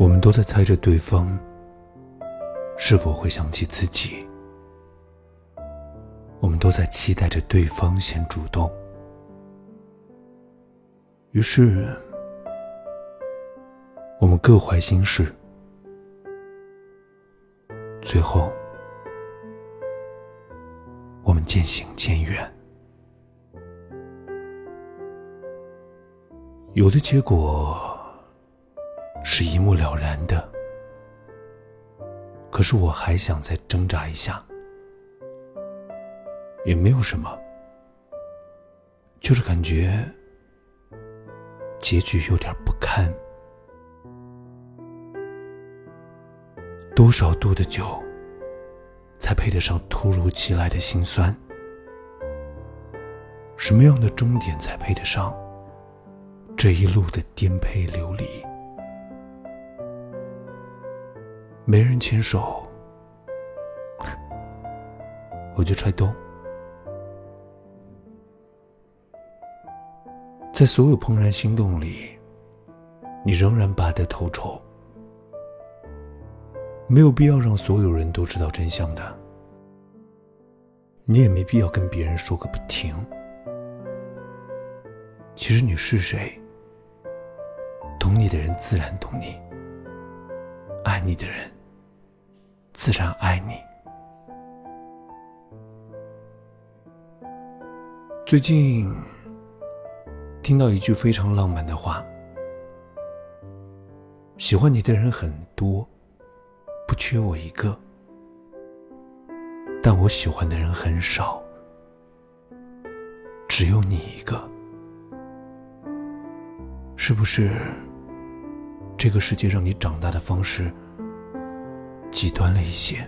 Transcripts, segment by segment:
我们都在猜着对方是否会想起自己，我们都在期待着对方先主动。于是，我们各怀心事，最后，我们渐行渐远。有的结果是一目了然的，可是我还想再挣扎一下，也没有什么，就是感觉。结局有点不堪。多少度的酒，才配得上突如其来的心酸？什么样的终点才配得上这一路的颠沛流离？没人牵手，我就踹动。在所有怦然心动里，你仍然拔得头筹。没有必要让所有人都知道真相的，你也没必要跟别人说个不停。其实你是谁，懂你的人自然懂你，爱你的人自然爱你。最近。听到一句非常浪漫的话：“喜欢你的人很多，不缺我一个；但我喜欢的人很少，只有你一个。是不是这个世界让你长大的方式极端了一些？”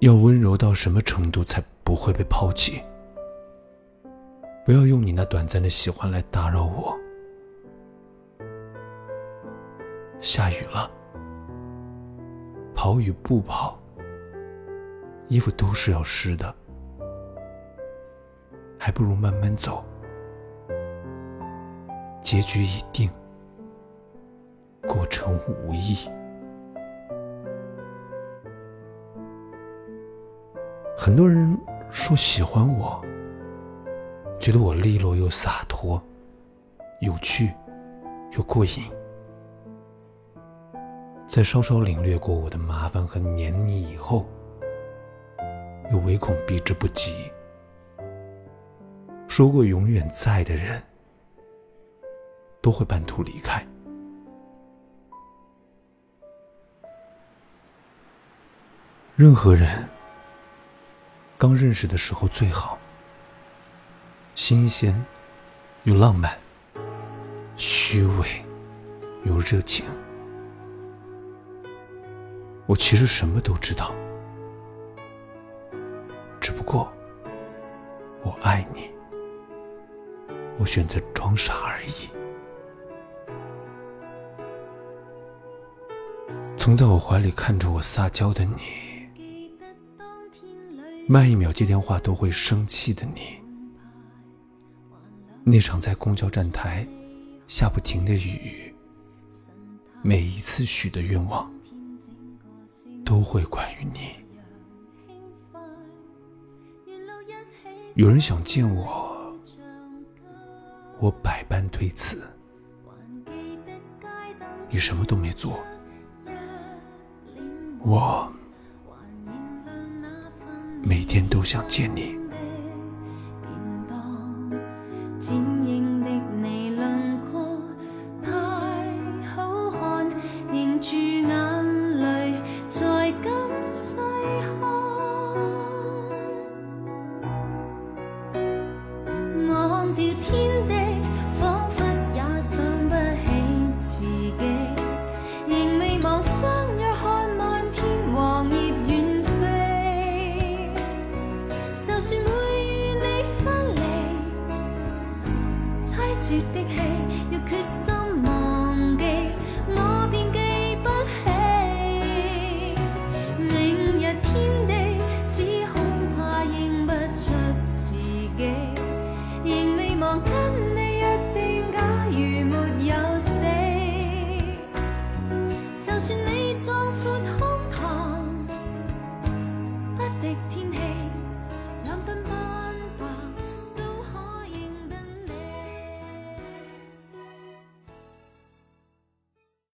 要温柔到什么程度才不会被抛弃？不要用你那短暂的喜欢来打扰我。下雨了，跑与不跑，衣服都是要湿的，还不如慢慢走。结局已定，过程无意。很多人说喜欢我，觉得我利落又洒脱，有趣又过瘾。在稍稍领略过我的麻烦和黏腻以后，又唯恐避之不及。说过永远在的人，都会半途离开。任何人。刚认识的时候最好，新鲜又浪漫，虚伪又热情。我其实什么都知道，只不过我爱你，我选择装傻而已。曾在我怀里看着我撒娇的你。慢一秒接电话都会生气的你，那场在公交站台下不停的雨，每一次许的愿望都会关于你。有人想见我，我百般推辞，你什么都没做，我每天都想见你。剪影的你轮廓太好看凝住眼